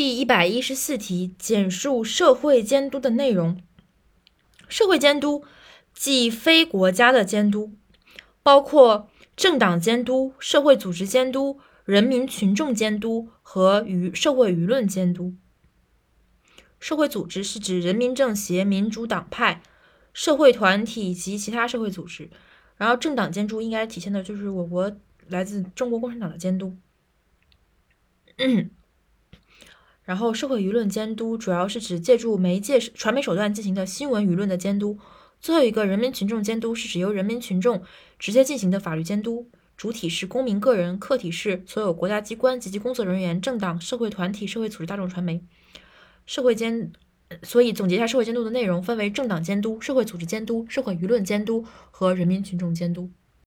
第一百一十四题，简述社会监督的内容。社会监督即非国家的监督，包括政党监督、社会组织监督、人民群众监督和舆社会舆论监督。社会组织是指人民政协、民主党派、社会团体及其他社会组织。然后政党监督应该体现的就是我国来自中国共产党的监督。然后，社会舆论监督主要是指借助媒介传媒手段进行的新闻舆论的监督。最后一个人民群众监督是指由人民群众直接进行的法律监督，主体是公民个人，客体是所有国家机关及其工作人员、政党、社会团体、社会组织、大众传媒。社会监，所以总结一下社会监督的内容，分为政党监督、社会组织监督、社会舆论监督和人民群众监督。